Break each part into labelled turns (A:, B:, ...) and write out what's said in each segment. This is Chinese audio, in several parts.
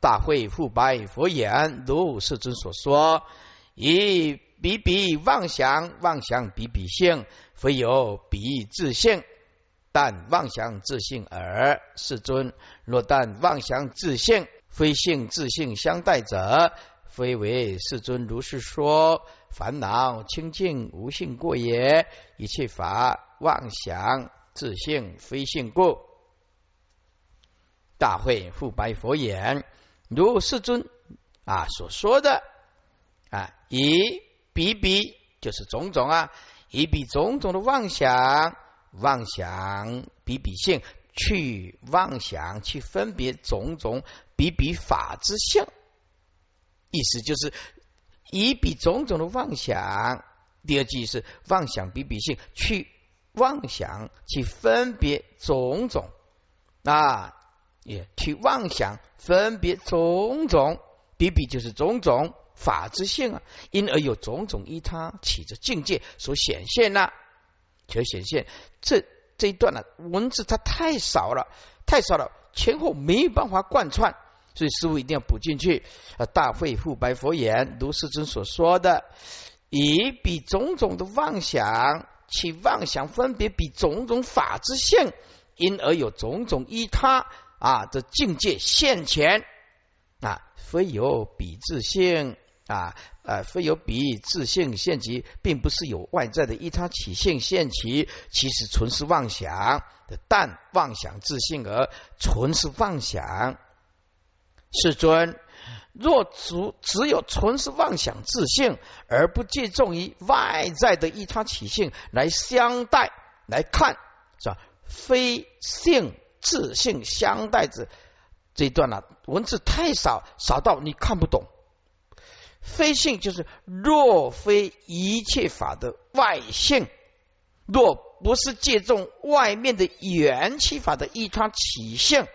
A: 大会复白佛言：如世尊所说，以比比妄想，妄想比比性，非有比自性，但妄想自性耳。世尊，若但妄想自性，非性自性相待者，非为世尊如是说。烦恼清净无性过也，一切法妄想自性非性故。大会复白佛言：如世尊啊所说的啊，以比比就是种种啊，以比种种的妄想，妄想比比性，去妄想去分别种种比比法之性，意思就是。以比种种的妄想，第二句是妄想比比性，去妄想去分别种种啊，也去妄想分别种种比比就是种种法之性啊，因而有种种依他起着境界所显现呐，所显现这这一段呢文字它太少了，太少了，前后没有办法贯穿。所以师傅一定要补进去。啊，大会复白佛言：如世尊所说的，以比种种的妄想，其妄想分别比种种法之性，因而有种种依他啊的境界现前啊，非有比自性啊，呃，非有比自性现其，并不是有外在的依他起性现其，其实纯是妄想的，但妄想自性而纯是妄想。世尊，若只只有纯是妄想自性，而不借重于外在的一他起性来相待来看，是吧？非性自性相待之这一段呢，文字太少，少到你看不懂。非性就是若非一切法的外性，若不是借重外面的缘起法的一他起性。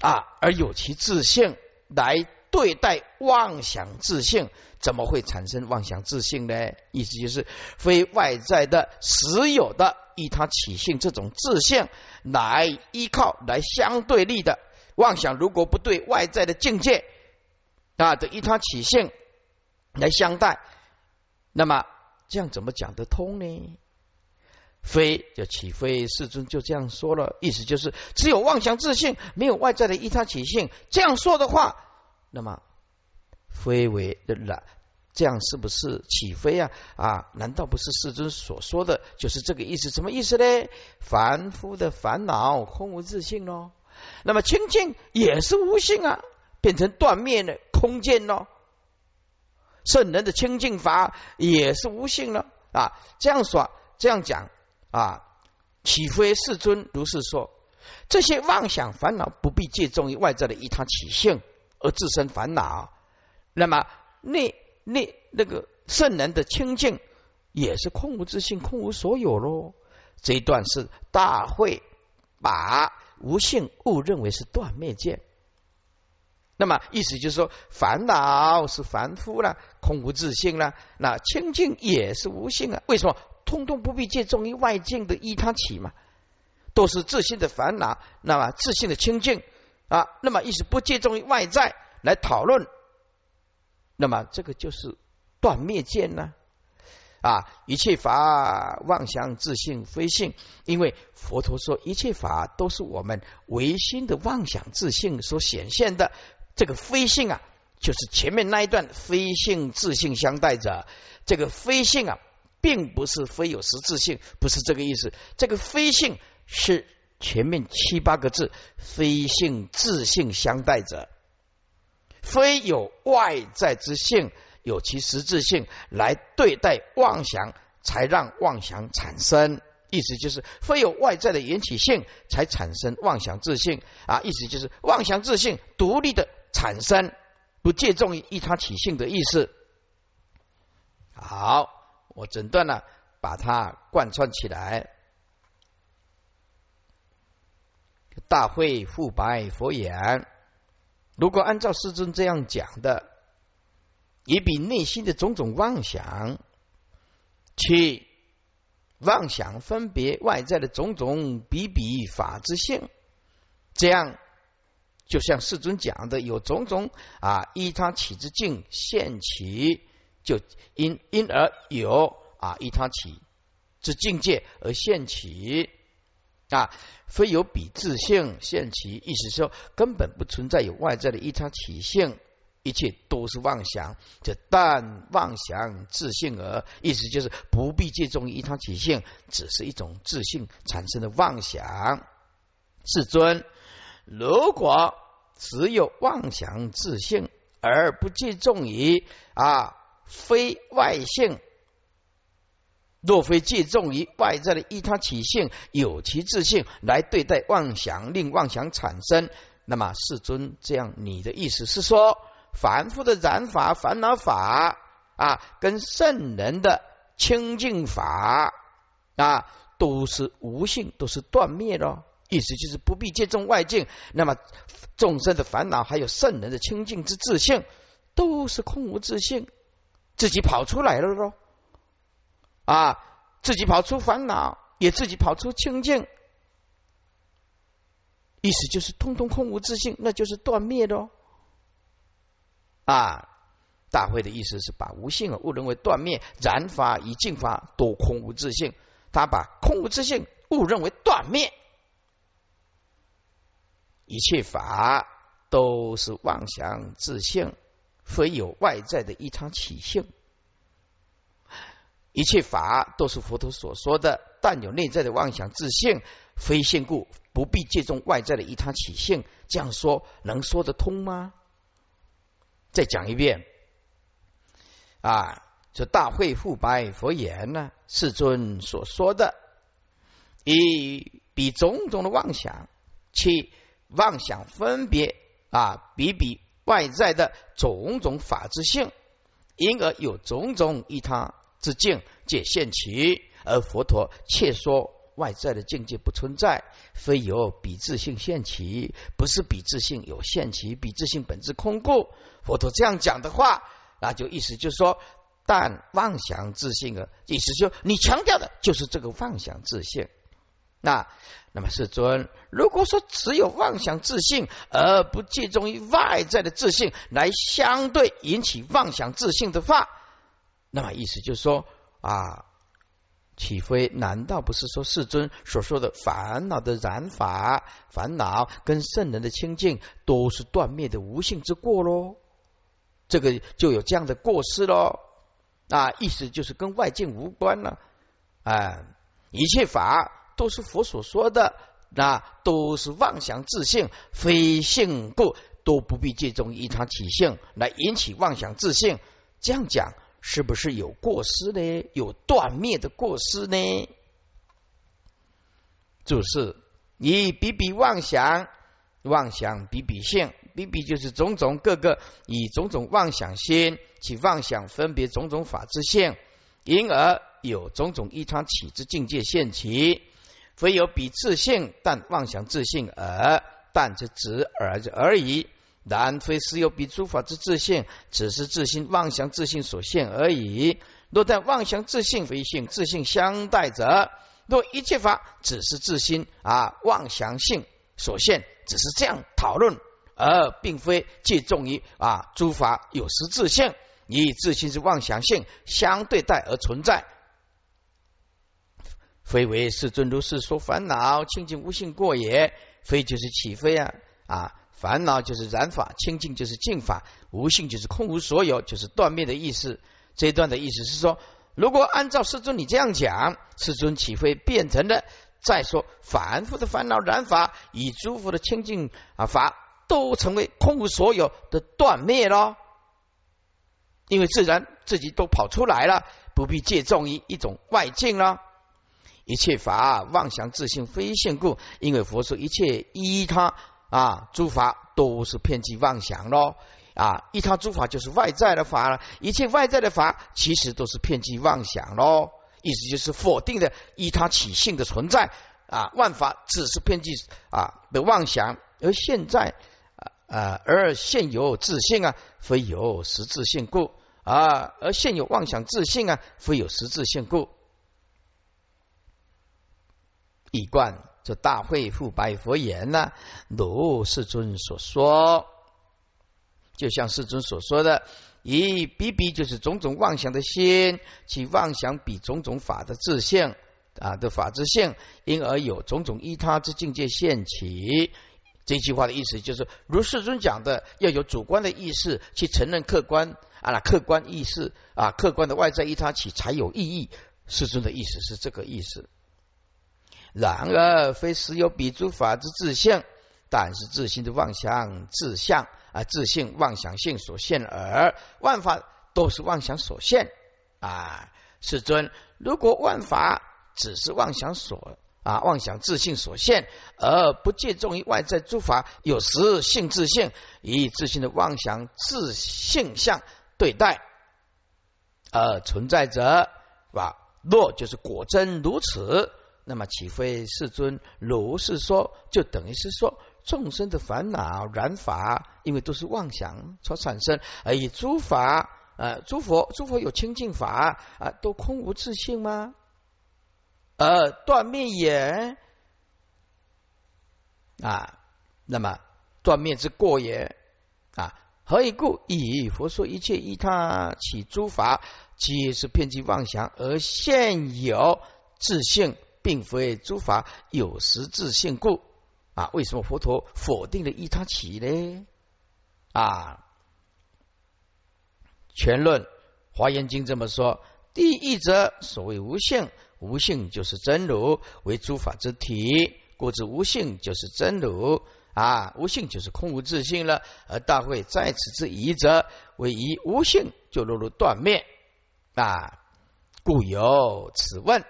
A: 啊，而有其自性来对待妄想自性，怎么会产生妄想自性呢？意思就是非外在的实有的依他起性这种自性来依靠来相对立的妄想，如果不对外在的境界啊的依他起性来相待，那么这样怎么讲得通呢？非就起非，世尊就这样说了，意思就是只有妄想自性，没有外在的依他起性。这样说的话，那么非为的了这样是不是起飞啊？啊，难道不是世尊所说的就是这个意思？什么意思呢？凡夫的烦恼空无自性喽，那么清净也是无性啊，变成断灭的空见喽。圣人的清净法也是无性了啊，这样说，这样讲。啊，岂非世尊如是说？这些妄想烦恼不必借重于外在的一他起性而自身烦恼。那么那那那个圣人的清净也是空无自性、空无所有喽。这一段是大会把无性误认为是断灭见。那么意思就是说，烦恼是凡夫了，空无自性了，那清净也是无性啊？为什么？通通不必借重于外境的依他起嘛，都是自信的烦恼，那么自信的清净啊，那么意思不借重于外在来讨论，那么这个就是断灭见呢啊！一切法妄想自性非性，因为佛陀说一切法都是我们唯心的妄想自性所显现的，这个非性啊，就是前面那一段非性自性相待着，这个非性啊。并不是非有实质性，不是这个意思。这个非性是前面七八个字，非性自性相待者，非有外在之性，有其实质性来对待妄想，才让妄想产生。意思就是非有外在的缘起性，才产生妄想自性啊。意思就是妄想自性独立的产生，不借重于依他起性的意思。好。我整段了，把它贯穿起来。大会复白佛言：如果按照师尊这样讲的，也比内心的种种妄想，去妄想分别外在的种种比比法之性，这样就像世尊讲的，有种种啊，依他起之境现起，就因因而有啊，依他起之境界而现起。啊，非有彼自性现起，意思说根本不存在有外在的依他起性，一切都是妄想，这但妄想自性而，意思就是不必借重依他起性，只是一种自性产生的妄想。世尊。如果只有妄想自性，而不借重于啊非外性，若非借重于外在的依他起性有其自性来对待妄想，令妄想产生，那么世尊这样，你的意思是说，凡夫的染法、烦恼法啊，跟圣人的清净法啊，都是无性，都是断灭的。意思就是不必借重外境，那么众生的烦恼还有圣人的清净之自性，都是空无自性，自己跑出来了喽。啊，自己跑出烦恼，也自己跑出清净，意思就是通通空无自性，那就是断灭喽。啊，大会的意思是把无性啊误认为断灭，染法以净法都空无自性，他把空无自性误认为断灭。一切法都是妄想自性，非有外在的一场起性。一切法都是佛陀所说的，但有内在的妄想自性，非现故，不必借重外在的一他起性。这样说能说得通吗？再讲一遍啊！这大会复白佛言呢，世尊所说的，以比种种的妄想，其妄想分别啊，比比外在的种种法之性，因而有种种一他之境界现起，而佛陀却说外在的境界不存在，非由比自性现起，不是比自性有现起，比自性本质空故。佛陀这样讲的话，那就意思就是说，但妄想自性啊，意思就你强调的就是这个妄想自性。那那么世尊，如果说只有妄想自信，而不借重于外在的自信来相对引起妄想自信的话，那么意思就是说啊，岂非难道不是说世尊所说的烦恼的染法、烦恼跟圣人的清净都是断灭的无性之过喽？这个就有这样的过失喽？啊，意思就是跟外境无关了啊，一切法。都是佛所说的，那都是妄想自性，非性故，都不必借中依他起性来引起妄想自性。这样讲是不是有过失呢？有断灭的过失呢？注释：以比比妄想，妄想比比性，比比就是种种各个以种种妄想心起妄想分别种种法之性，因而有种种依他起之境界现起。非有比自性，但妄想自性而，但这只而而已。然非实有彼诸法之自性，只是自心妄想自性所现而已。若但妄想自性非性自性相待者，若一切法只是自心啊妄想性所现，只是这样讨论，而并非借重于啊诸法有实自性，以自心是妄想性相对待而存在。非为世尊如是说烦恼清净无性过也，非就是起飞啊啊！烦恼就是染法，清净就是净法，无性就是空无所有，就是断灭的意思。这一段的意思是说，如果按照世尊你这样讲，世尊岂会变成了再说凡夫的烦恼染法，以诸佛的清净啊法都成为空无所有的断灭了？因为自然自己都跑出来了，不必借重于一种外境了。一切法妄想自性非现故，因为佛说一切依他啊诸法都是偏激妄想咯。啊依他诸法就是外在的法了，一切外在的法其实都是偏激妄想咯，意思就是否定的依他起性的存在。啊万法只是偏激啊的妄想，而现在啊而现有自信啊非有实质性故。啊而现有妄想自信啊非有实质性故。一贯这大会复白佛言呢，如世尊所说，就像世尊所说的，以比比就是种种妄想的心，其妄想比种种法的自性啊的法之性，因而有种种依他之境界现起。这句话的意思就是，如世尊讲的，要有主观的意识去承认客观啊，客观意识啊，客观的外在依他起才有意义。世尊的意思是这个意思。然而非实有彼诸法之自性，但是自性的妄想自相啊，自性妄想性所现而。万法都是妄想所现啊。世尊，如果万法只是妄想所。啊，妄想自性所现，而不借重于外在诸法，有时性自性，以自性的妄想自性相对待，而存在者，吧？若就是果真如此，那么岂非世尊如是说？就等于是说，众生的烦恼染法，因为都是妄想所产生，而以诸法，呃，诸佛，诸佛有清净法啊，都空无自性吗？而断灭也啊，那么断灭之过也啊？何以故？以佛说一切依他起诸法，皆是遍计妄想而现有自性，并非诸法有实质性故啊？为什么佛陀否定了依他起呢？啊？全论华严经这么说：第一则所谓无性。无性就是真如，为诸法之体，故知无性就是真如啊！无性就是空无自性了。而大会在此之疑者，为疑无性就落入断灭啊！故有此问。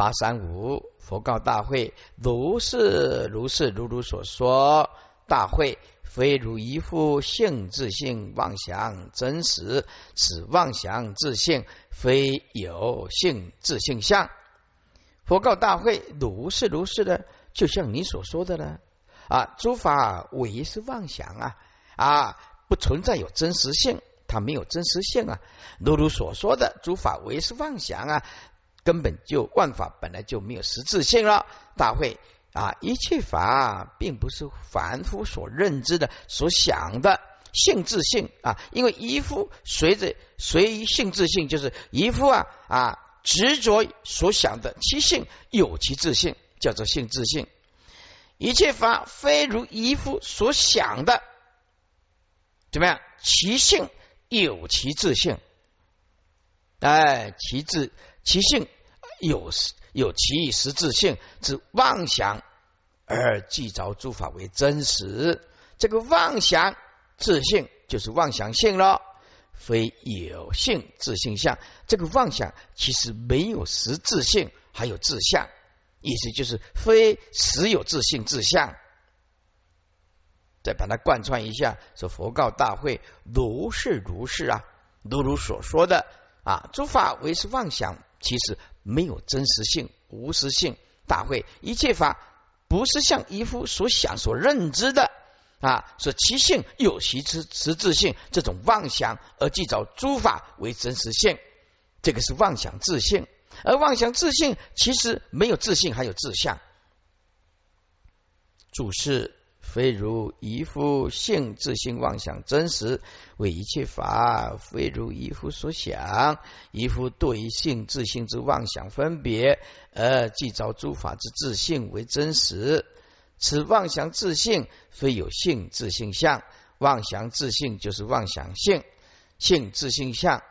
A: 八三五佛告大会：如是如是如如所说。大会非如一副性自性妄想真实，此妄想自性。非有性自性相，佛告大会：如是如是的，就像你所说的呢啊，诸法唯是妄想啊啊，不存在有真实性，它没有真实性啊。如如所说的，诸法唯是妄想啊，根本就万法本来就没有实质性了。大会啊，一切法并不是凡夫所认知的、所想的。性自性啊，因为一夫随着随性自性，就是一夫啊啊执着所想的其性有其自性，叫做性自性。一切法非如一夫所想的怎么样？其性有其自性，哎，其自其性有有其实自性之妄想而记着诸法为真实，这个妄想。自性就是妄想性了，非有性自性相。这个妄想其实没有实质性，还有自相，意思就是非实有自性自相。再把它贯穿一下，说佛告大会：如是如是啊，如如所说的啊，诸法为是妄想，其实没有真实性、无实性。大会一切法不是像一夫所想、所认知的。啊，是其性有其实实质性，这种妄想而记找诸法为真实性，这个是妄想自性，而妄想自性其实没有自性，还有自相。注释：非如一夫性自性妄想真实，为一切法非如一夫所想，一夫对性自性之妄想分别，而记找诸法之自性为真实。此妄想自性，非有性自性相。妄想自性就是妄想性，性自性相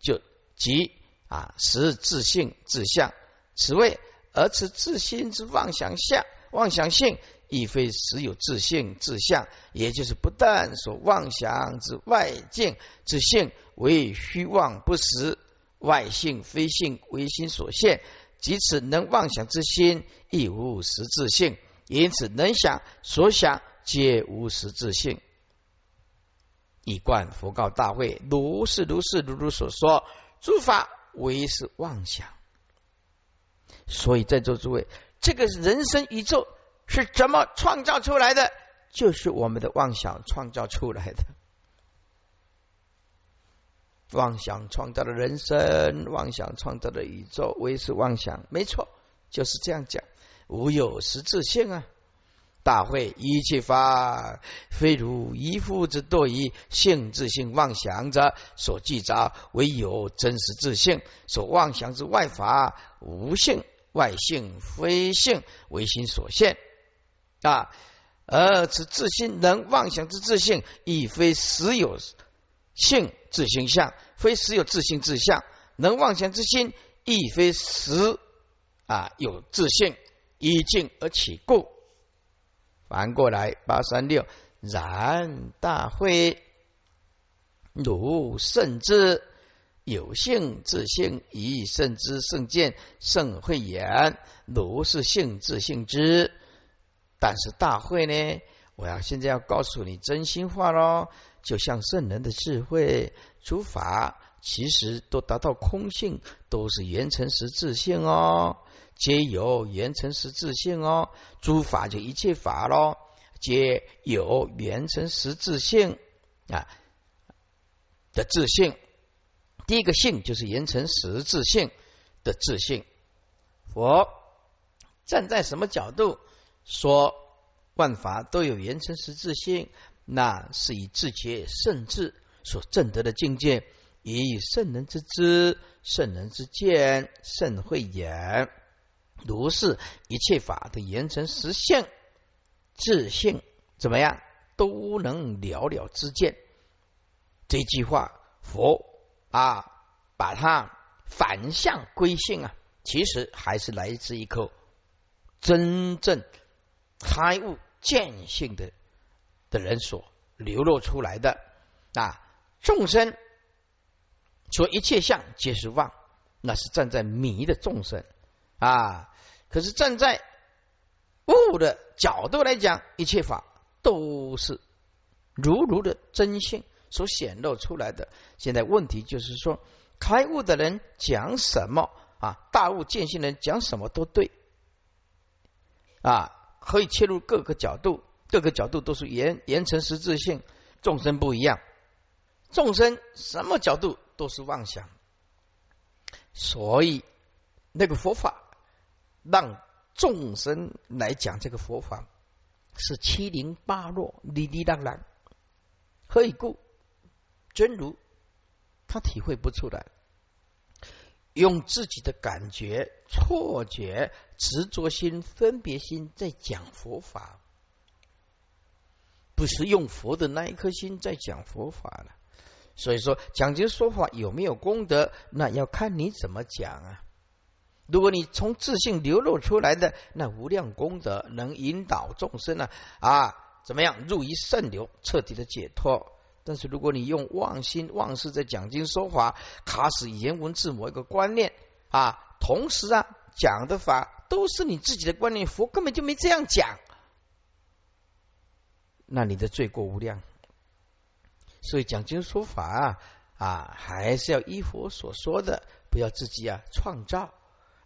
A: 就即啊实自性自相。此谓而此自心之妄想相，妄想性亦非实有自性自相，也就是不但所妄想之外境之性为虚妄不实，外性非性为心所现，即此能妄想之心亦无实自性。因此，能想所想皆无实质性。以观佛告大会：如是如是如如所说，诸法唯是妄想。所以在座诸位，这个人生宇宙是怎么创造出来的？就是我们的妄想创造出来的。妄想创造了人生，妄想创造了宇宙，唯是妄想。没错，就是这样讲。无有实质性啊！大会一切法，非如一夫之堕于性自性妄想者所记着，唯有真实自性所妄想之外法无性外性非性唯心所现啊！而此自性能妄想之自性，亦非实有性自性相，非实有自性自相，能妄想之心，亦非实啊有自性依境而起故。反过来，八三六，然大会如甚之有性自性，以甚之圣见圣慧眼，如是性自性之。但是大会呢，我要现在要告诉你真心话喽，就像圣人的智慧诸法，其实都达到空性，都是缘成实自性哦。皆有缘成实自性哦，诸法就一切法咯，皆有缘成实自性啊的自性。第一个性就是缘成实自性的自性。佛站在什么角度说万法都有缘成实质性？那是以自觉圣智所证得的境界，以圣人之知、圣人之见、圣慧眼。如是一切法的言成实性、自性怎么样，都能了了之见。这句话，佛啊，把它反向归性啊，其实还是来自一颗真正开悟见性的的人所流露出来的啊。众生说一切相皆是妄，那是站在迷的众生啊。可是站在悟的角度来讲，一切法都是如如的真性所显露出来的。现在问题就是说，开悟的人讲什么啊？大悟见性人讲什么都对啊，可以切入各个角度，各个角度都是言言成实质性。众生不一样，众生什么角度都是妄想，所以那个佛法。让众生来讲这个佛法是七零八落、哩哩当然，何以故？真如他体会不出来，用自己的感觉、错觉、执着心、分别心在讲佛法，不是用佛的那一颗心在讲佛法了。所以说，讲经说法有没有功德，那要看你怎么讲啊。如果你从自信流露出来的那无量功德，能引导众生呢啊，怎么样入于圣流，彻底的解脱？但是如果你用妄心妄事在讲经说法，卡死言文字某一个观念啊，同时啊讲的法都是你自己的观念，佛根本就没这样讲，那你的罪过无量。所以讲经说法啊啊，还是要依佛所说的，不要自己啊创造。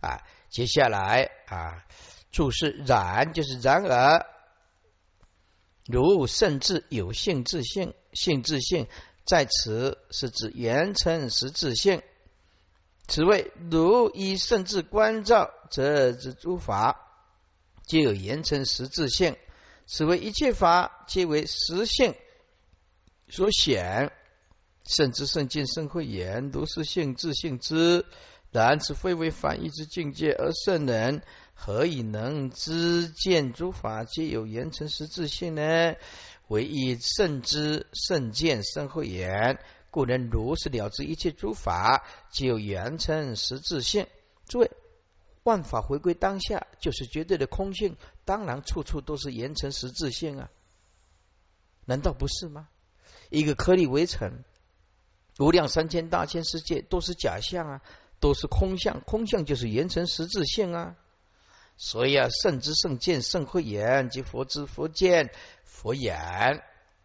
A: 啊，接下来啊，注释然就是然而，如甚至有性自性，性自性在此是指言称实自性。此谓如以甚至观照，则之诸法皆有言称实自性。此谓一切法皆为实性所显，甚至圣见圣慧言，如是性自性之。然此非为反义之境界，而圣人何以能知见诸法皆有言成实自性呢？唯以圣知、圣见、圣慧眼，故能如是了知一切诸法皆有言成实质性。诸位，万法回归当下，就是绝对的空性，当然处处都是言成实质性啊！难道不是吗？一个颗粒微尘，无量三千大千世界都是假象啊！都是空相，空相就是言成实质性啊。所以啊，圣之圣见、圣慧眼及佛之佛见、佛眼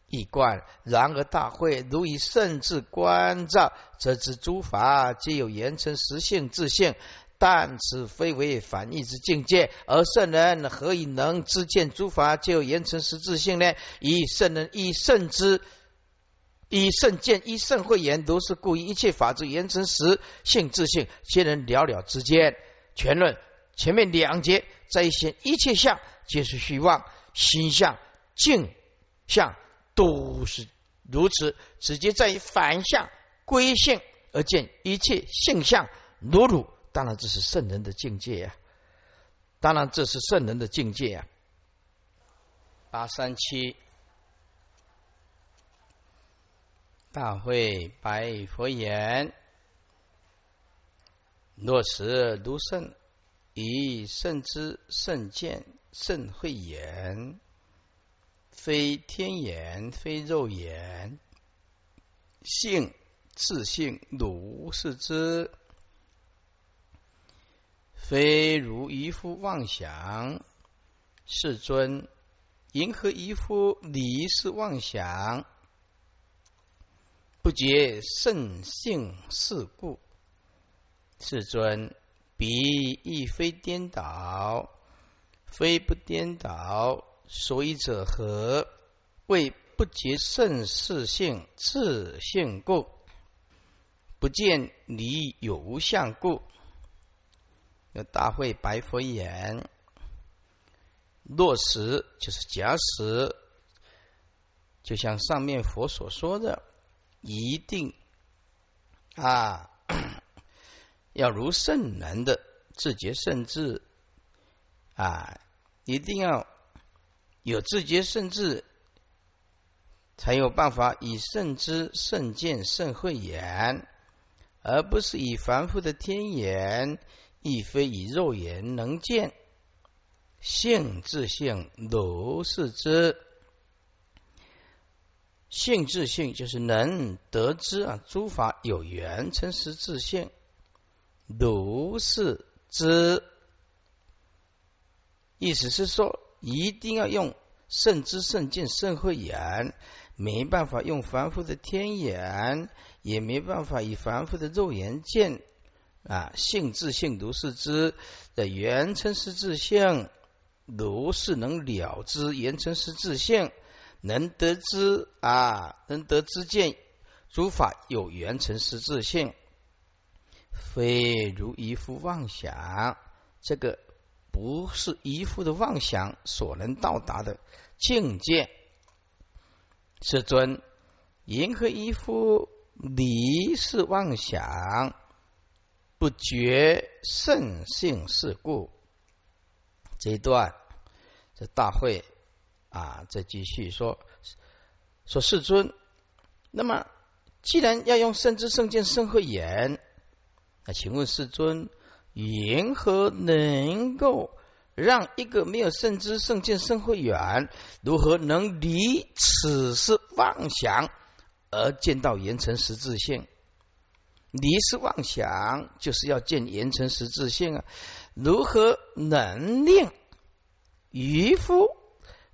A: 一贯。然而大会如以圣智观照，则知诸法皆有言成实性自性，但此非为反义之境界。而圣人何以能知见诸法皆有言成实自性呢？以圣人以圣之。以圣见，以圣慧言，如是故，一切法之言成实性自性，皆能了了之间。全论前面两节在现一切相皆是虚妄，心相、境相都是如此，直接在于反相归性而见一切性相如如。当然，这是圣人的境界呀！当然，这是圣人的境界呀！八三七。大会白佛言：“若实如圣，以圣之圣见、圣慧眼，非天眼，非肉眼，性自性如是之，非如一夫妄想。世尊，银河一夫离是妄想？”不觉圣性是故，世尊，彼亦非颠倒，非不颠倒，所以者何？为不觉圣事性自性故，不见离有无相故。那大会白佛言：落实就是假使，就像上面佛所说的。一定啊，要如圣人的自觉圣智啊，一定要有自觉圣智，才有办法以圣知、圣见、圣慧眼，而不是以凡夫的天眼，亦非以肉眼能见。性自性如是知。性自性就是能得知啊，诸法有缘，称实自性，如是知。意思是说，一定要用圣知、圣见、圣慧眼，没办法用凡夫的天眼，也没办法以凡夫的肉眼见啊。性自性如是知的原称是自性，如是能了知，言称是自性。能得知啊，能得知见，诸法有缘成实自性，非如一夫妄想。这个不是一夫的妄想所能到达的境界。世尊，银河一夫离是妄想，不觉圣性是故。这一段，这大会。啊，再继续说说世尊。那么，既然要用圣智圣见圣慧眼，那请问世尊，缘何能够让一个没有圣知圣见圣慧眼，如何能离此是妄想而见到言成实质性？离是妄想，就是要见言成实质性啊！如何能令渔夫？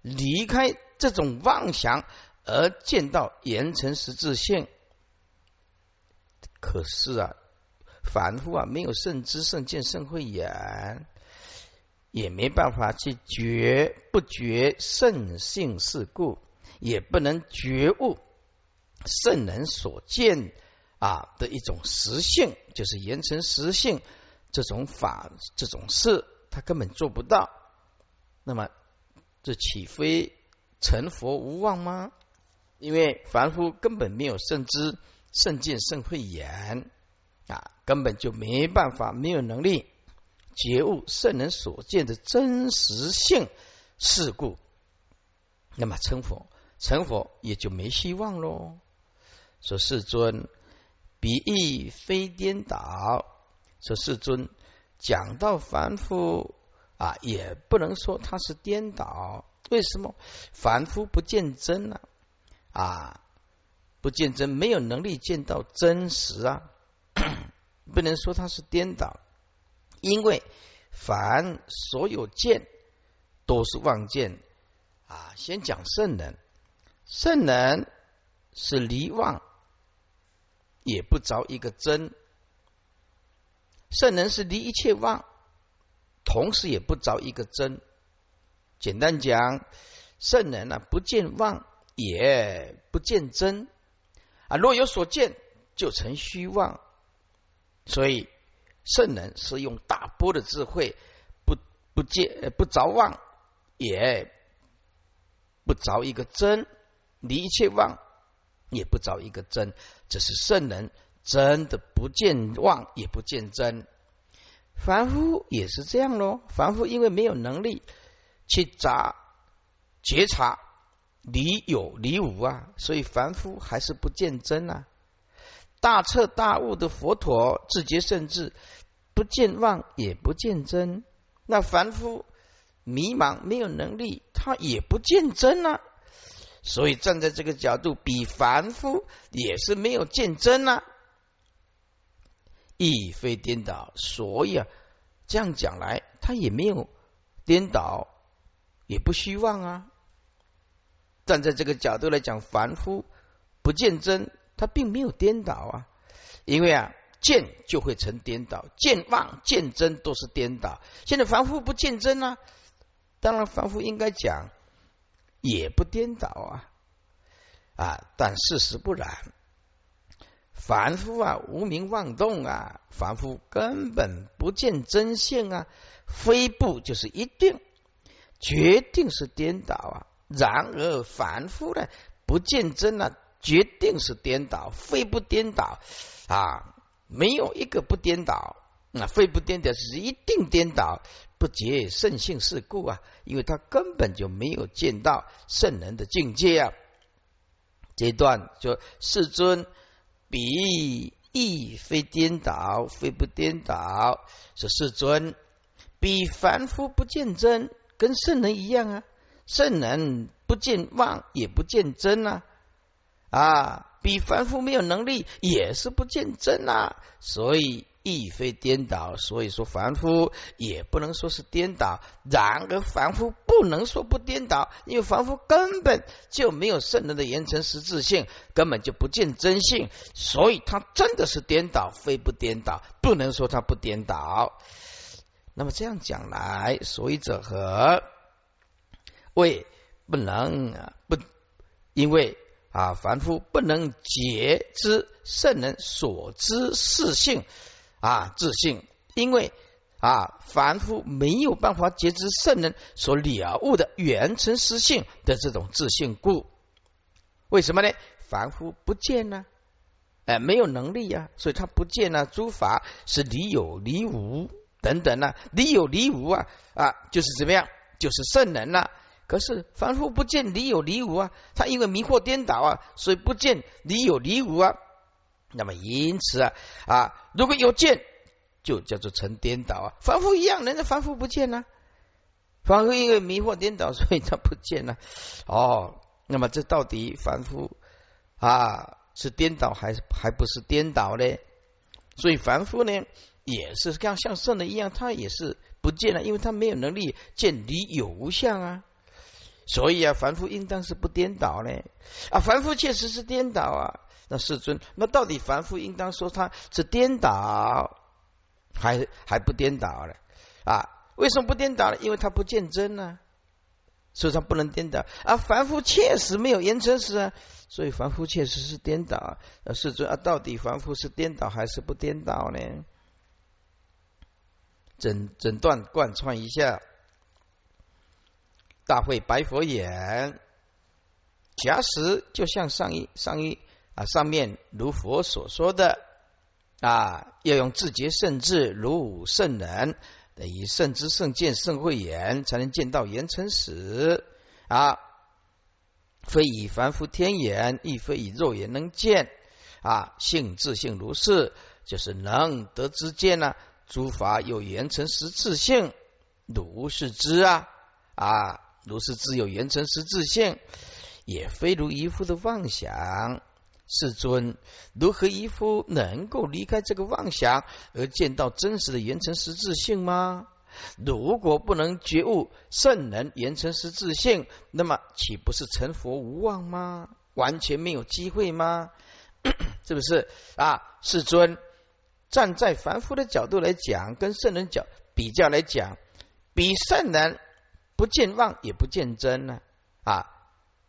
A: 离开这种妄想而见到严成实质性，可是啊，凡夫啊没有圣知圣见圣慧眼，也没办法去觉不觉圣性事故，也不能觉悟圣人所见啊的一种实性，就是严成实性这种法这种事，他根本做不到。那么。这岂非成佛无望吗？因为凡夫根本没有圣知、圣见、圣慧眼啊，根本就没办法、没有能力觉悟圣人所见的真实性事故。那么成佛，成佛也就没希望喽。说世尊，彼亦非颠倒。说世尊讲到凡夫。啊，也不能说他是颠倒。为什么凡夫不见真呢？啊，不见真，没有能力见到真实啊，不能说他是颠倒。因为凡所有见都是妄见啊。先讲圣人，圣人是离妄，也不着一个真。圣人是离一切妄。同时也不着一个真。简单讲，圣人呢不见妄，也不见真啊。若有所见，就成虚妄。所以圣人是用大波的智慧，不不见不着妄，也不着一个真，离一切妄也不着一个真，这是圣人真的不见妄也不见真。凡夫也是这样喽，凡夫因为没有能力去察觉察离有离无啊，所以凡夫还是不见真啊。大彻大悟的佛陀自觉甚至不见妄也不见真，那凡夫迷茫没有能力，他也不见真啊。所以站在这个角度，比凡夫也是没有见真啊。亦非颠倒，所以啊，这样讲来，他也没有颠倒，也不虚妄啊。站在这个角度来讲，凡夫不见真，他并没有颠倒啊。因为啊，见就会成颠倒，见妄见真都是颠倒。现在凡夫不见真啊，当然凡夫应该讲也不颠倒啊啊，但事实不然。凡夫啊，无名妄动啊，凡夫根本不见真性啊，非不就是一定，决定是颠倒啊。然而凡夫呢，不见真啊，决定是颠倒，非不颠倒啊，没有一个不颠倒，那非不颠倒是一定颠倒，不结圣性是故啊，因为他根本就没有见到圣人的境界啊。这段就世尊。彼亦非颠倒，非不颠倒，是世尊。彼凡夫不见真，跟圣人一样啊。圣人不见妄，也不见真啊。啊，比凡夫没有能力，也是不见真啊。所以。亦非颠倒，所以说凡夫也不能说是颠倒。然而凡夫不能说不颠倒，因为凡夫根本就没有圣人的言成实质性，根本就不见真性，所以他真的是颠倒，非不颠倒，不能说他不颠倒。那么这样讲来，所以者何？为不能啊不，因为啊，凡夫不能觉知圣人所知事性。啊，自信，因为啊，凡夫没有办法觉知圣人所了悟的原成实性的这种自信故，为什么呢？凡夫不见呢，哎，没有能力呀，所以他不见呢。诸法是离有离无等等呢，离有离无啊啊，就是怎么样？就是圣人呐。可是凡夫不见离有离无啊，他因为迷惑颠倒啊，所以不见离有离无啊。那么因此啊啊，如果有见，就叫做成颠倒啊。凡夫一样，人家凡夫不见呢，凡夫因为迷惑颠倒，所以他不见了。哦，那么这到底凡夫啊是颠倒还是还不是颠倒呢？所以凡夫呢也是像像圣人一样，他也是不见了，因为他没有能力见离有无相啊。所以啊，凡夫应当是不颠倒呢啊，凡夫确实是颠倒啊。那世尊，那到底凡夫应当说他是颠倒，还还不颠倒了啊？为什么不颠倒呢？因为他不见真呢，所以他不能颠倒。啊凡夫确实没有言成实啊，所以凡夫确实是颠倒。那，世尊啊，到底凡夫是颠倒还是不颠倒呢？整整段贯穿一下，大会白佛言：假使就像上一上一。啊，上面如佛所说的啊，要用自觉圣智如圣人，以圣知圣见圣慧眼，才能见到言成实啊。非以凡夫天眼，亦非以肉眼能见啊。性自性如是，就是能得之见呢。诸法有言成实自性，如是知啊啊，如是自有言成实自性，也非如一夫的妄想。世尊，如何一夫能够离开这个妄想而见到真实的言成实自性吗？如果不能觉悟圣人言成实自性，那么岂不是成佛无望吗？完全没有机会吗？是不是啊？世尊，站在凡夫的角度来讲，跟圣人角比较来讲，比圣人不见妄也不见真呢？啊，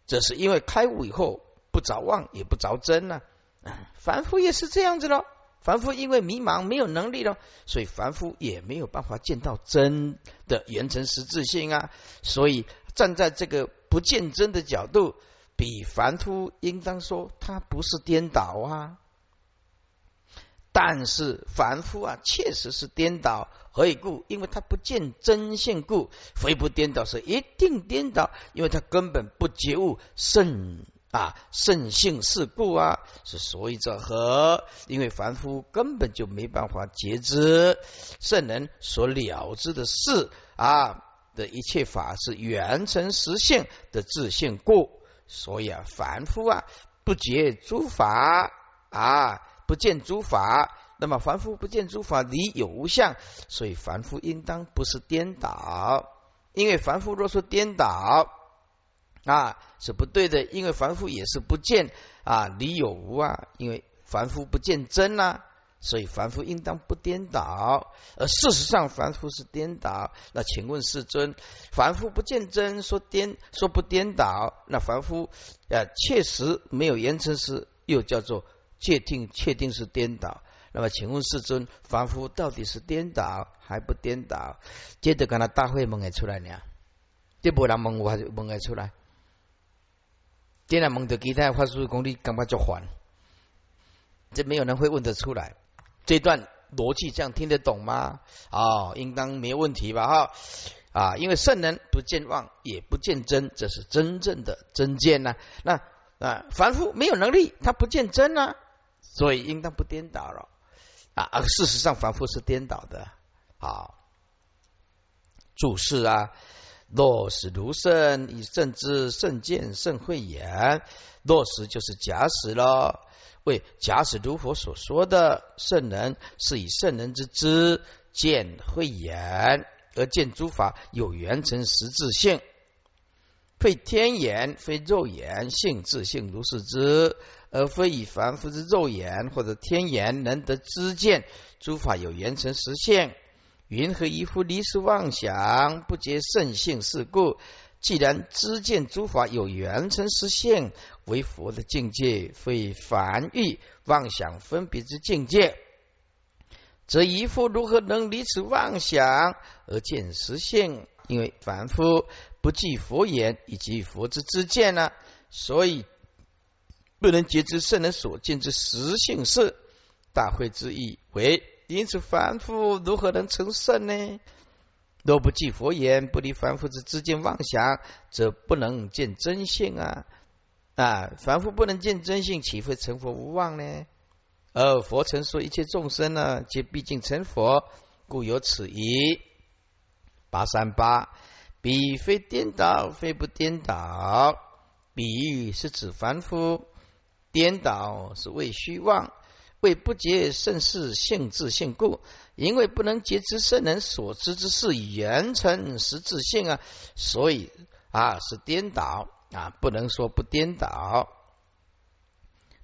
A: 这是因为开悟以后。不着妄也不着真呢，凡夫也是这样子喽凡夫因为迷茫没有能力了，所以凡夫也没有办法见到真的圆成实质性啊。所以站在这个不见真的角度，比凡夫应当说他不是颠倒啊。但是凡夫啊，确实是颠倒。何以故？因为他不见真性故，非不颠倒是一定颠倒，因为他根本不觉悟圣啊圣性是故啊，是所以者何？因为凡夫根本就没办法觉知圣人所了知的事啊的一切法是原成实性的自性故，所以啊，凡夫啊不觉诸法啊。不见诸法，那么凡夫不见诸法理有无相，所以凡夫应当不是颠倒。因为凡夫若说颠倒啊，是不对的。因为凡夫也是不见啊理有无啊，因为凡夫不见真啊，所以凡夫应当不颠倒。而事实上，凡夫是颠倒。那请问世尊，凡夫不见真，说颠说不颠倒，那凡夫呃确实没有言成时，又叫做。确定确定是颠倒，那么请问世尊，凡夫到底是颠倒还不颠倒？接着看他大会问个出来呢？这波人问我还是问个出来？既然问的其他法师功力干嘛就还？这没有人会问得出来。这段逻辑这样听得懂吗？哦，应当没问题吧？哈啊，因为圣人不见妄，也不见真，这是真正的真见呢。那啊，凡夫没有能力，他不见真啊。所以应当不颠倒了啊！而事实上，凡夫是颠倒的。好，注释啊，若使如圣以圣知圣见圣慧眼，若使就是假使了。为假使如佛所说的圣人是以圣人之知见慧眼而见诸法有缘成实质性，非天眼，非肉眼，性自性如是之。而非以凡夫之肉眼或者天眼能得知见诸法有缘成实现，云何一夫离世妄想，不觉圣性是故？既然知见诸法有缘成实现，为佛的境界，非凡欲妄想分别之境界，则一夫如何能离此妄想而见实现？因为凡夫不记佛言以及佛之知见呢，所以。不能觉知圣人所见之实性是大会之意为，因此凡夫如何能成圣呢？若不记佛言，不离凡夫之知见妄想，则不能见真性啊！啊，凡夫不能见真性，岂会成佛无望呢？而佛曾说一切众生呢，皆毕竟成佛，故有此疑。八三八，彼非颠倒，非不颠倒。比喻是指凡夫。颠倒是为虚妄，为不觉圣事性质性故，因为不能觉知圣人所知之事言成实质性啊，所以啊是颠倒啊，不能说不颠倒。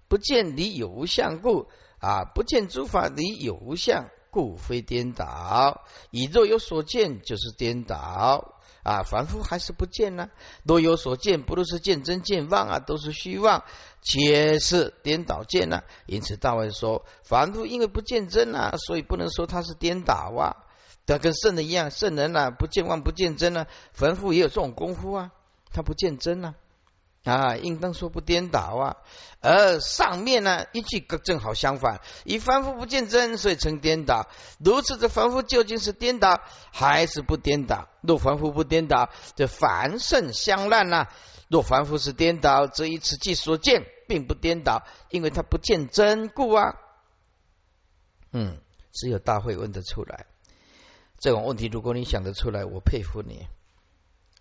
A: 不见离有无相故啊，不见诸法离有无相故非颠倒，以若有所见就是颠倒。啊，凡夫还是不见呢？若有所见，不都是见真见妄啊？都是虚妄，皆是颠倒见呢。因此，大卫说，凡夫因为不见真啊，所以不能说他是颠倒啊。他跟圣人一样，圣人呢不见妄不见真呢，凡夫也有这种功夫啊，他不见真呢。啊，应当说不颠倒啊，而上面呢一句正好相反，以凡夫不见真，所以成颠倒。如此，这凡夫究竟是颠倒还是不颠倒？若凡夫不颠倒，这凡圣相烂呐；若凡夫是颠倒，则以此即所见，并不颠倒，因为他不见真故啊。嗯，只有大会问得出来这种问题。如果你想得出来，我佩服你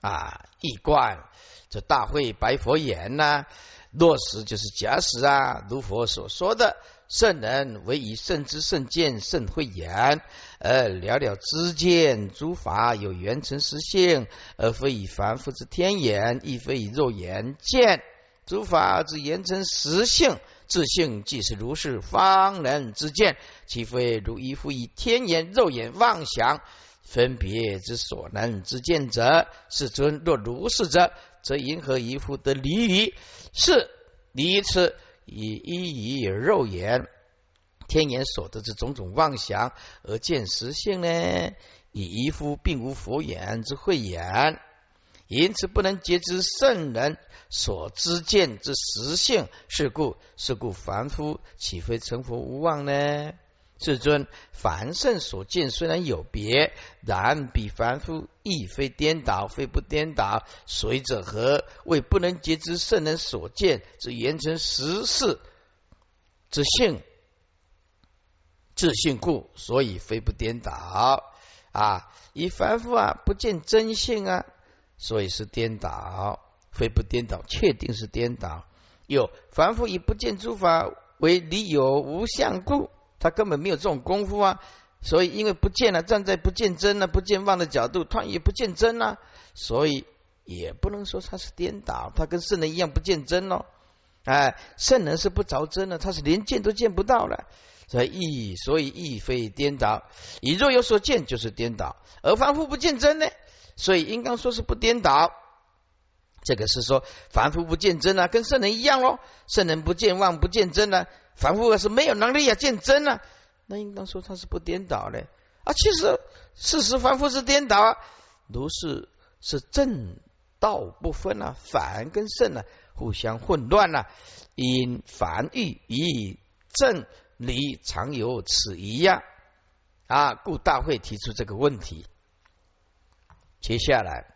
A: 啊，一观。这大会白佛言呐，落实就是假使啊，如佛所说的，圣人唯以圣之圣见圣慧言，而了了知见诸法有缘成实性，而非以凡夫之天眼，亦非以肉眼见诸法之言成实性，自性即是如是方能之见，岂非如一夫以天眼肉眼妄想分别之所能之见者？世尊若如是者。则银河一夫的离离是离此以一以肉眼天眼所得之种种妄想而见实性呢？以一夫并无佛眼之慧眼，因此不能截知圣人所知见之实性。是故，是故凡夫岂非成佛无望呢？至尊，凡圣所见虽然有别，然彼凡夫亦非颠倒，非不颠倒。随者何？为不能截知圣人所见之言成实事之性。自信故，所以非不颠倒啊！以凡夫啊不见真性啊，所以是颠倒，非不颠倒，确定是颠倒。有凡夫以不见诸法为理有无相故，他根本没有这种功夫啊。所以因为不见了，站在不见真呢、不见妄的角度，他也不见真啊，所以也不能说他是颠倒，他跟圣人一样不见真哦。哎，圣人是不着真的，他是连见都见不到了。所以亦所以亦非颠倒，以若有所见就是颠倒，而凡夫不见真呢？所以应当说是不颠倒。这个是说凡夫不见真啊，跟圣人一样喽。圣人不见妄不见真呢，凡夫是没有能力啊见真啊，那应当说他是不颠倒嘞啊。其实事实凡夫是颠倒啊，如是是正道不分啊，凡跟圣啊互相混乱了，因凡欲以正。离常有此一样啊，故大会提出这个问题。接下来，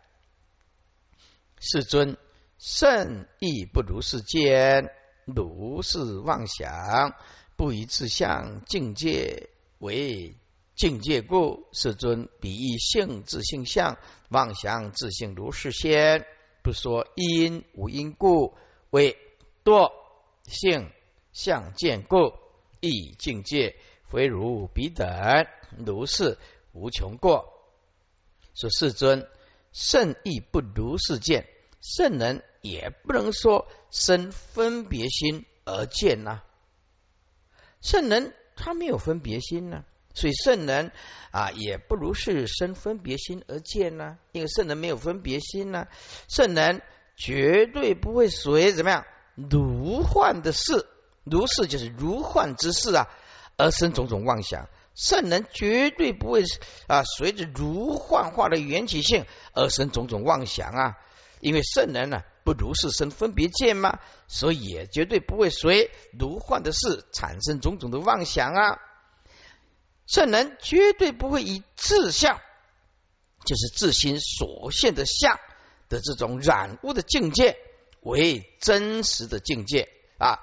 A: 世尊圣亦不如是见，如是妄想，不以自相境界为境界故。世尊比以性自性相，妄想自性如是先，不说因无因故，为多性相见故。亦境界非如彼等，如是无穷过。说世尊圣亦不如是见，圣人也不能说生分别心而见呐。圣人他没有分别心呢，所以圣人啊也不如是生分别心而见呐。因为圣人没有分别心呢，圣人绝对不会随怎么样如幻的事。如是就是如幻之事啊，而生种种妄想。圣人绝对不会啊，随着如幻化的缘起性而生种种妄想啊，因为圣人呢不如是生分别见嘛，所以也绝对不会随如幻的事产生种种的妄想啊。圣人绝对不会以自相，就是自心所现的相的这种染污的境界为真实的境界啊。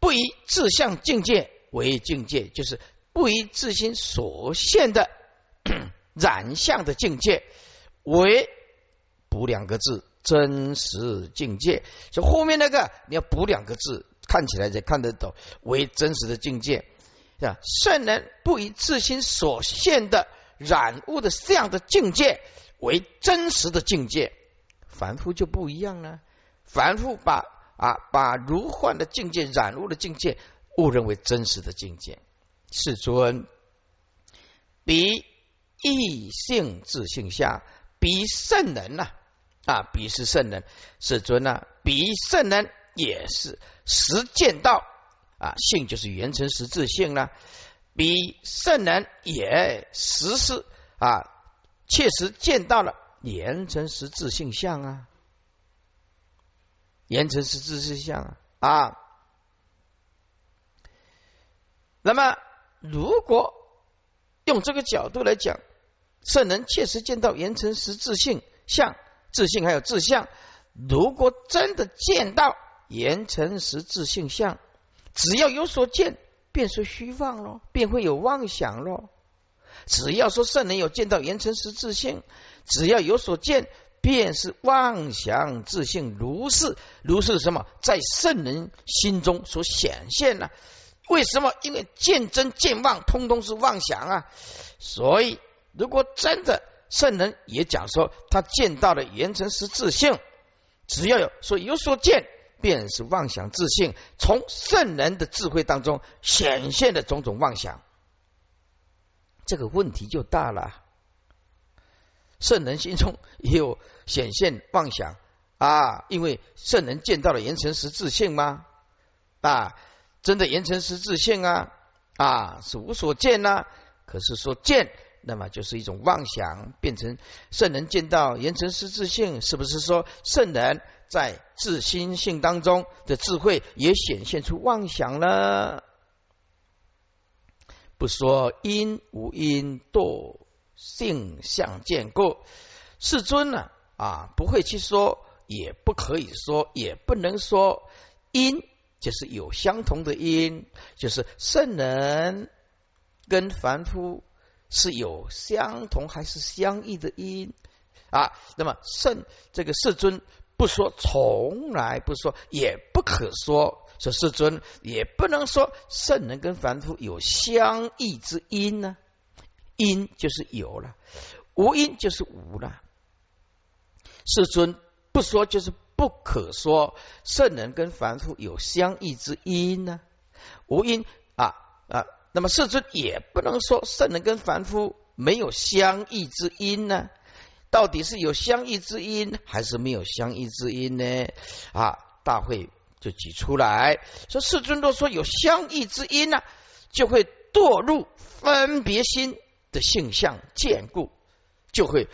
A: 不以自相境界为境界，就是不以自心所现的 染相的境界为补两个字真实境界。就后面那个你要补两个字，看起来才看得懂为真实的境界。啊，圣人不以自心所现的染物的这样的境界为真实的境界，凡夫就不一样了。凡夫把。啊，把如幻的境界、染污的境界误认为真实的境界。世尊，比异性自性下比圣人呐，啊彼是圣人。世尊呐，彼圣人也是实见到啊，性就是缘成实自性了。彼圣人也实是啊，确实见到了缘成实自性相啊。言成实自性相啊啊，那么如果用这个角度来讲，圣人确实见到言成实自性相，自信还有自相。如果真的见到言成实自性相，只要有所见，便是虚妄咯，便会有妄想咯。只要说圣人有见到言成实自性，只要有所见。便是妄想自性如是，如是什么？在圣人心中所显现呢？为什么？因为见真见妄，通通是妄想啊！所以，如果真的圣人也讲说，他见到了圆成实自性，只要有说有所见，便是妄想自性，从圣人的智慧当中显现的种种妄想，这个问题就大了。圣人心中也有显现妄想啊，因为圣人见到了言成实自性吗？啊，真的言成实自性啊啊，是无所见呐。可是说见，那么就是一种妄想，变成圣人见到言成实质性，是不是说圣人在自心性当中的智慧也显现出妄想了？不说因无因堕性相见过，世尊呢啊，不会去说，也不可以说，也不能说因。就是有相同的因，就是圣人跟凡夫是有相同还是相异的因啊？那么圣这个世尊不说，从来不说，也不可说，说世尊也不能说圣人跟凡夫有相异之因呢？因就是有了，无因就是无了。世尊不说，就是。不可说圣人跟凡夫有相异之因呢？无因啊啊，那么世尊也不能说圣人跟凡夫没有相异之因呢？到底是有相异之因，还是没有相异之因呢？啊，大会就举出来说，世尊若说有相异之因呢，就会堕入分别心的性相见故，就会。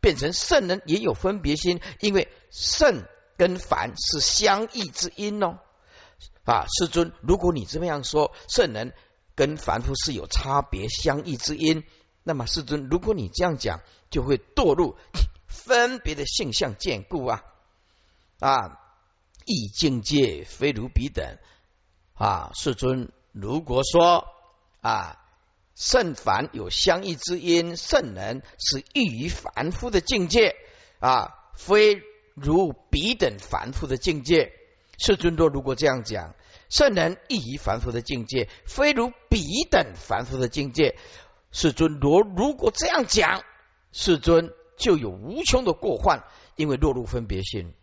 A: 变成圣人也有分别心，因为圣跟凡是相异之因哦。啊，世尊，如果你这么样说，圣人跟凡夫是有差别相异之因，那么世尊，如果你这样讲，就会堕入分别的性相见故啊啊，异境界非如彼等啊，世尊，如果说啊。圣凡有相异之因，圣人是异于凡夫的境界啊，非如彼等凡夫的境界。世尊多如果这样讲，圣人异于凡夫的境界，非如彼等凡夫的境界。世尊若如果这样讲，世尊就有无穷的过患，因为落入分别心，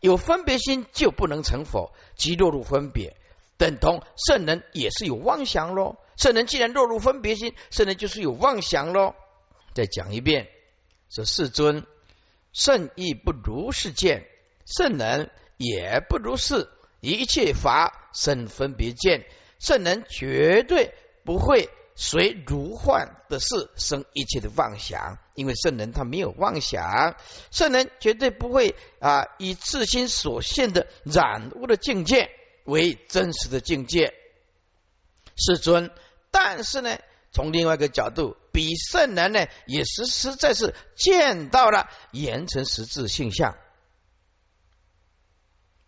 A: 有分别心就不能成佛，即落入分别，等同圣人也是有妄想喽。圣人既然落入分别心，圣人就是有妄想喽。再讲一遍，说世尊，圣亦不如是见，圣人也不如是，一切法圣分别见，圣人绝对不会随如幻的事生一切的妄想，因为圣人他没有妄想，圣人绝对不会啊以自心所现的染污的境界为真实的境界。世尊，但是呢，从另外一个角度，比圣人呢，也实实在是见到了严成实质性相。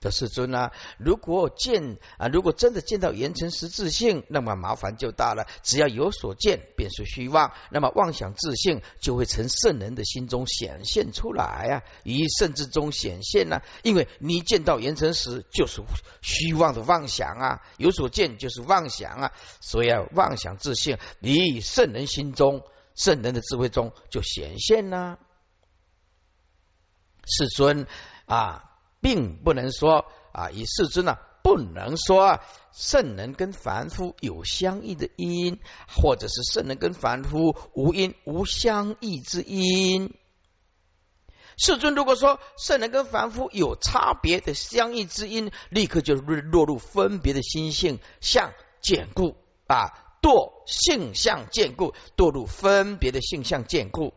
A: 的世尊啊，如果见啊，如果真的见到言成实自性，那么麻烦就大了。只要有所见，便是虚妄，那么妄想自性就会从圣人的心中显现出来啊，于圣智中显现呢。因为你见到言成实，就是虚妄的妄想啊，有所见就是妄想啊，所以啊，妄想自性于圣人心中，圣人的智慧中就显现了。世尊啊。并不能说啊，以世尊呢，不能说圣人跟凡夫有相异的因，或者是圣人跟凡夫无因无相异之因。世尊如果说圣人跟凡夫有差别的相异之因，立刻就落入分别的心性相见故啊，堕性相见故，堕入分别的性相见故。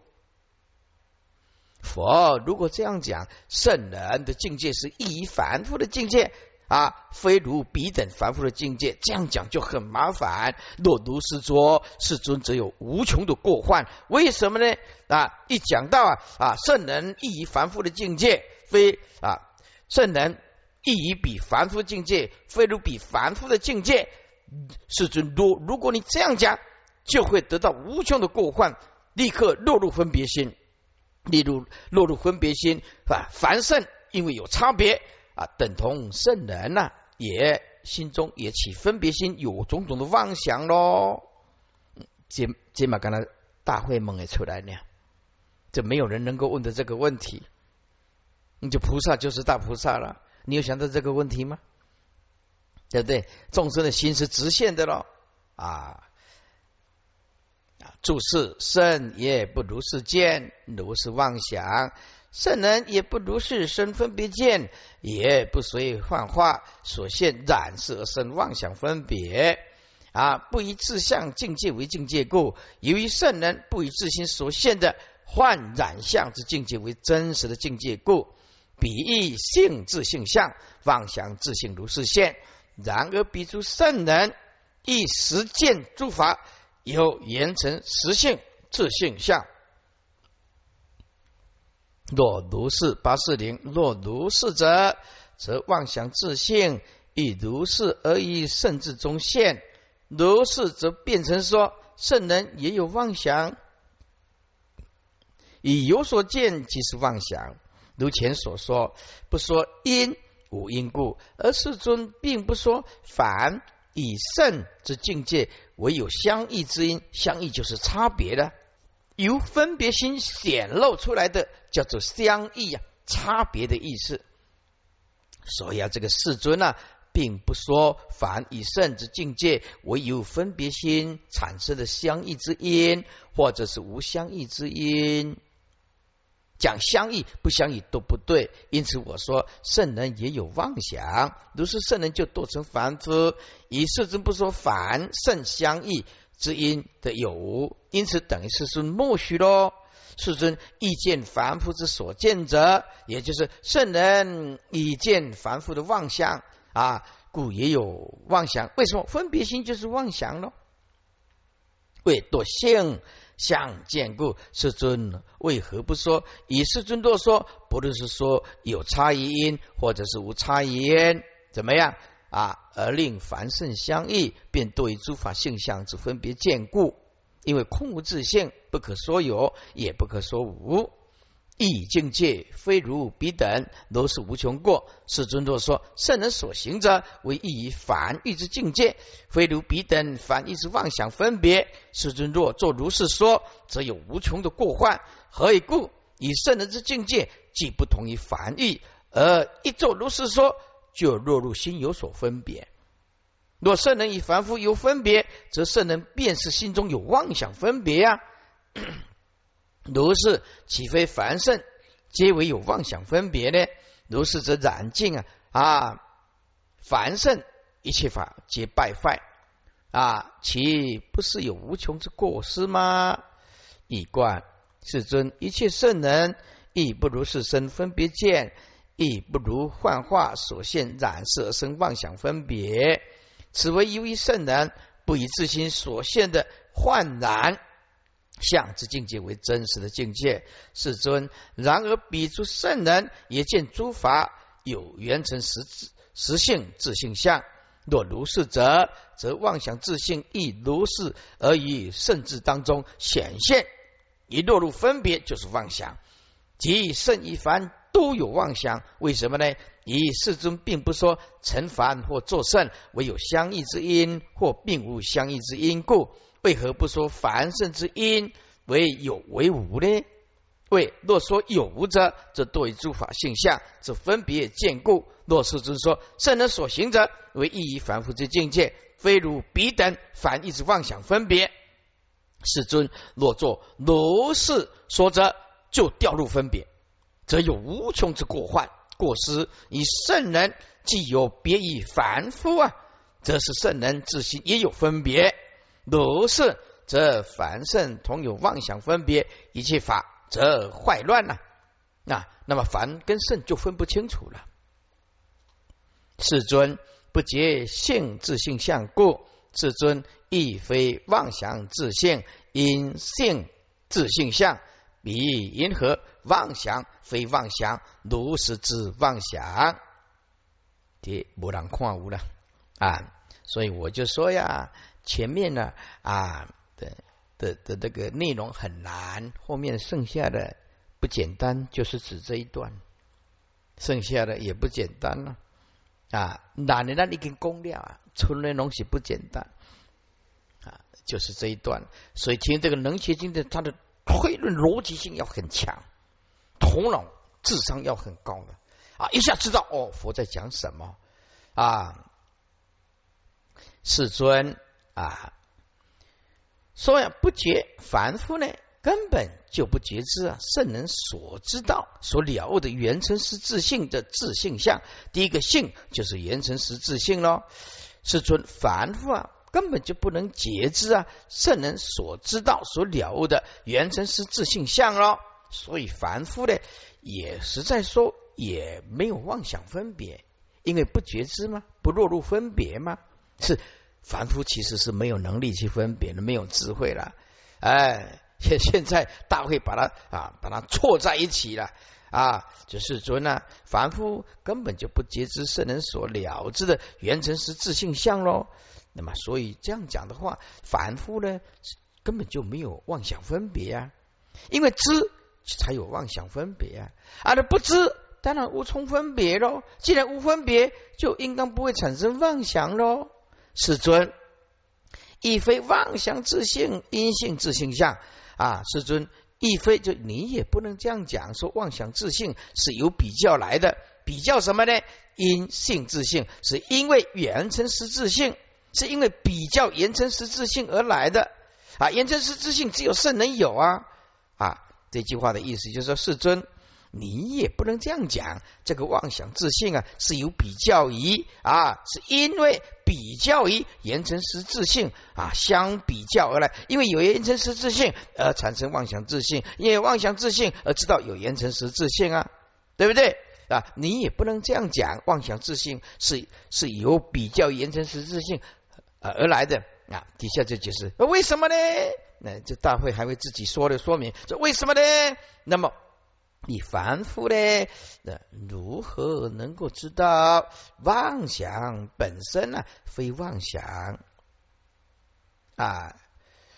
A: 佛如果这样讲，圣人的境界是异于凡夫的境界啊，非如彼等凡夫的境界。这样讲就很麻烦。若如是说，世尊则有无穷的过患。为什么呢？啊，一讲到啊啊，圣人异于凡夫的境界，非啊，圣人异于比凡夫境界，非如比凡夫的境界。世尊多如果你这样讲，就会得到无穷的过患，立刻落入分别心。例如落入分别心啊，凡圣因为有差别啊，等同圣人呐，也心中也起分别心，有种种的妄想喽。这这嘛，刚才大会梦也出来呢，这没有人能够问的这个问题，你就菩萨就是大菩萨了。你有想到这个问题吗？对不对？众生的心是直线的喽啊。注释圣也不如是见，如是妄想；圣人也不如是生分别见，也不随幻化所现染色而生妄想分别。啊，不以自相境界为境界故，由于圣人不以自心所现的幻染相之境界为真实的境界故，比喻性自性相，妄想自性如是现。然而，彼诸圣人亦实践诸法，有言成实性自性相。若如是八四零，若如是者，则妄想自性以如是而以甚至中现。如是，则变成说圣人也有妄想，以有所见即是妄想。如前所说，不说因无因故，而世尊并不说反以圣之境界唯有相异之因，相异就是差别的，由分别心显露出来的叫做相异啊，差别的意思。所以啊，这个世尊呢。并不说凡以圣之境界，唯有分别心产生的相异之因，或者是无相异之因。讲相异不相异都不对。因此我说圣人也有妄想，如是圣人就堕成凡夫。以世尊不说凡圣相异之因的有无，因此等于是是默许咯。世尊意见凡夫之所见者，也就是圣人以见凡夫的妄想。啊，故也有妄想。为什么分别心就是妄想咯？为多性相见故，世尊为何不说？以世尊多说，不论是说有差异因，或者是无差异因，怎么样啊？而令凡圣相异，便对诸法性相之分别见故。因为空无自性，不可说有，也不可说无。异境界非如彼等，都是无穷过。世尊若说圣人所行者为异于凡欲之境界，非如彼等凡欲之妄想分别。世尊若作如是说，则有无穷的过患。何以故？以圣人之境界既不同于凡欲，而一作如是说，就落入心有所分别。若圣人与凡夫有分别，则圣人便是心中有妄想分别呀。如是，岂非凡圣皆为有妄想分别呢？如是则染净啊啊！凡圣一切法皆败坏啊，岂不是有无穷之过失吗？以观世尊，一切圣人亦不如是身分别见，亦不如幻化所现染色生妄想分别。此为由于圣人不以自心所现的幻染。相之境界为真实的境界，世尊。然而彼诸圣人也见诸法有缘成实质实性自性相。若如是者，则妄想自性亦如是，而于圣智当中显现，一落入分别就是妄想。即圣一凡都有妄想，为什么呢？以世尊并不说成凡或作圣，唯有相异之因，或并无相异之因故。为何不说凡圣之因为有为无呢？为若说有无者，则多于诸法性相之分别见故。若是之说圣人所行者为异于凡夫之境界，非如彼等凡一直妄想分别。世尊若作如是说者，就掉入分别，则有无穷之过患过失。以圣人既有别于凡夫啊，则是圣人自心也有分别。如是，则凡圣同有妄想分别，一切法则坏乱了。那那么凡跟圣就分不清楚了。世尊不结性自性相故，世尊亦非妄想自性，因性自性相，比因何妄想非妄想，如是之妄想，这无人看无了啊！所以我就说呀。前面呢啊的的的这个内容很难，后面剩下的不简单，就是指这一段，剩下的也不简单了啊。难的那已经攻了啊，存的东西不简单啊，就是这一段。所以听这个《能学经》的，它的推论逻辑性要很强，头脑智商要很高的啊，一下知道哦，佛在讲什么啊，世尊。啊，说呀，不觉凡夫呢，根本就不觉知啊。圣人所知道、所了悟的原成实自性的自性相，第一个性就是原成实自性喽。世尊，凡夫啊，根本就不能觉知啊，圣人所知道、所了悟的原成是自性相咯。所以凡夫呢，也实在说也没有妄想分别，因为不觉知吗？不落入分别吗？是凡夫其实是没有能力去分别的，没有智慧了。哎，现现在大会把它啊，把它错在一起了啊！就是说呢，凡夫根本就不觉知圣人所了知的原成是自性相喽。那么，所以这样讲的话，凡夫呢根本就没有妄想分别啊，因为知才有妄想分别啊，啊，那不知当然无从分别喽。既然无分别，就应当不会产生妄想喽。世尊，亦非妄想自性，因性自性相啊。世尊，亦非就你也不能这样讲，说妄想自性是由比较来的，比较什么呢？因性自性，是因为缘成实自性。是因为比较缘成实质性而来的啊，缘成实质性只有圣人有啊啊！这句话的意思就是说，世尊，你也不能这样讲。这个妄想自信啊，是有比较于啊，是因为比较于言成实质性啊，相比较而来。因为有言成实质性而产生妄想自信，因为妄想自信而知道有言成实质性啊，对不对啊？你也不能这样讲，妄想自信是是有比较言成实质性。啊，而来的啊，底下就解释，为什么呢？那这大会还会自己说的说明，这为什么呢？那么你凡夫呢，那如何能够知道妄想本身呢？非妄想啊！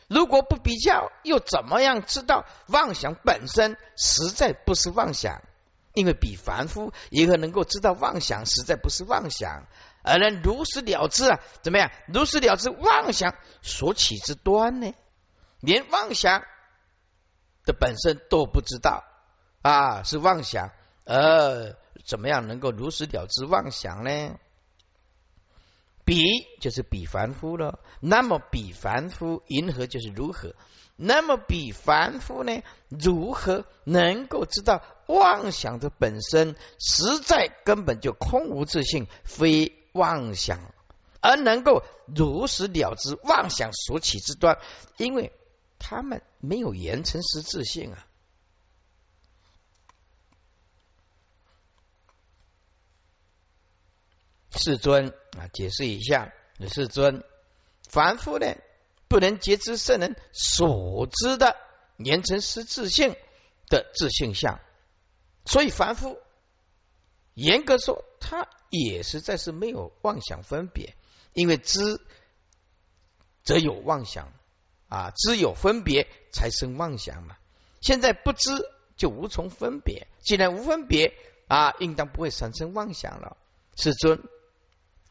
A: 如果不比较，又怎么样知道妄想本身实在不是妄想？因为比凡夫也可能够知道妄想实在不是妄想。而能如实了知啊？怎么样？如实了知妄想所起之端呢？连妄想的本身都不知道啊，是妄想。呃，怎么样能够如实了知妄想呢？比就是比凡夫了。那么比凡夫银河就是如何？那么比凡夫呢？如何能够知道妄想的本身实在根本就空无自性，非？妄想而能够如实了知妄想所起之端，因为他们没有言成实自性啊。世尊啊，解释一下，世尊，凡夫呢不能觉知圣人所知的言成实自性的自性相，所以凡夫严格说他。也实在是没有妄想分别，因为知则有妄想啊，知有分别才生妄想嘛。现在不知就无从分别，既然无分别啊，应当不会产生妄想了。世尊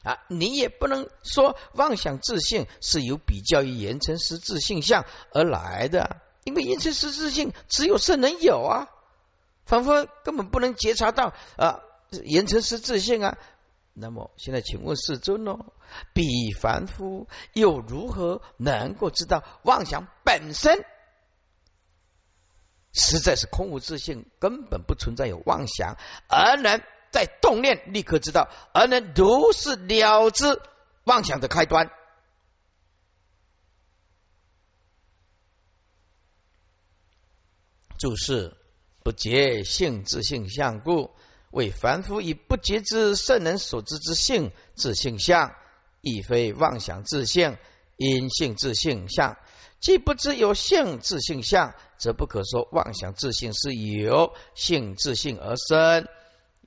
A: 啊，你也不能说妄想自性是由比较于言成实自性相而来的，因为言成实自性只有圣人有啊，仿佛根本不能觉察到啊。言成实自性啊，那么现在请问世尊哦，彼凡夫又如何能够知道妄想本身实在是空无自性，根本不存在有妄想，而能在动念立刻知道，而能如是了知妄想的开端？注释：不觉性自性相故。为凡夫以不觉之圣人所知之性自性相，亦非妄想自性，因性自性相。既不知有性自性相，则不可说妄想自性是由性自性而生。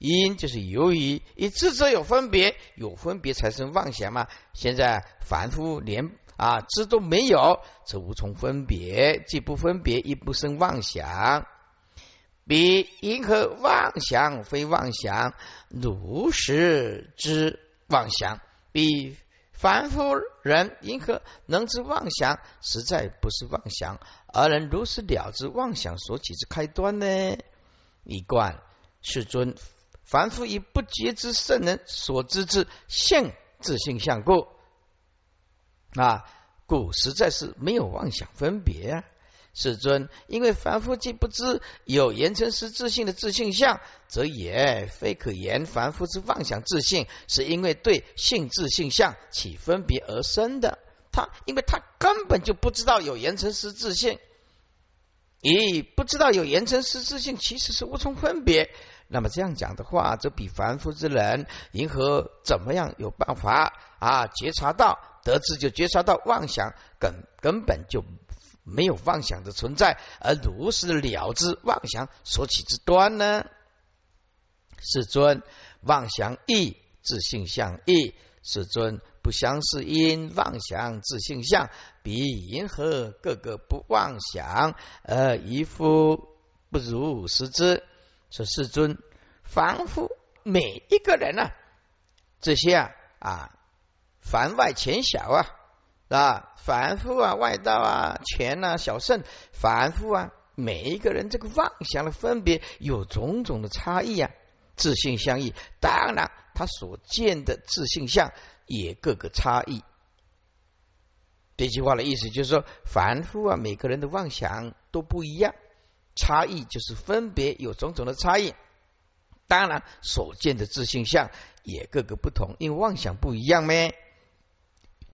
A: 因就是由于以知者有分别，有分别才生妄想嘛。现在凡夫连啊知都没有，则无从分别。既不分别，亦不生妄想。彼因何妄想非妄想，如实知妄想？彼凡夫人因何能知妄想？实在不是妄想，而能如实了知妄想所起之开端呢？一贯世尊，凡夫以不觉知圣人所知之性自性相故啊，故实在是没有妄想分别啊。世尊，因为凡夫既不知有言成实自性的自性相，则也非可言凡夫之妄想自性，是因为对性自性相起分别而生的。他因为他根本就不知道有言成实质性，咦，不知道有言成实质性，其实是无从分别。那么这样讲的话，则比凡夫之人，银河怎么样有办法啊？觉察到得知就觉察到妄想，根根本就没有妄想的存在，而如实了知妄想所起之端呢？世尊，妄想异，自性相异。世尊，不相是因，妄想自性相，比银河个个不妄想，而一夫不如实之。说世尊，凡夫每一个人啊，这些啊啊，凡外浅小啊啊，凡夫啊，外道啊，钱啊，小圣，凡夫啊，每一个人这个妄想的分别有种种的差异啊，自性相异，当然他所见的自性相也各个差异。这句话的意思就是说，凡夫啊，每个人的妄想都不一样。差异就是分别有种种的差异，当然所见的自性相也各个不同，因为妄想不一样咩。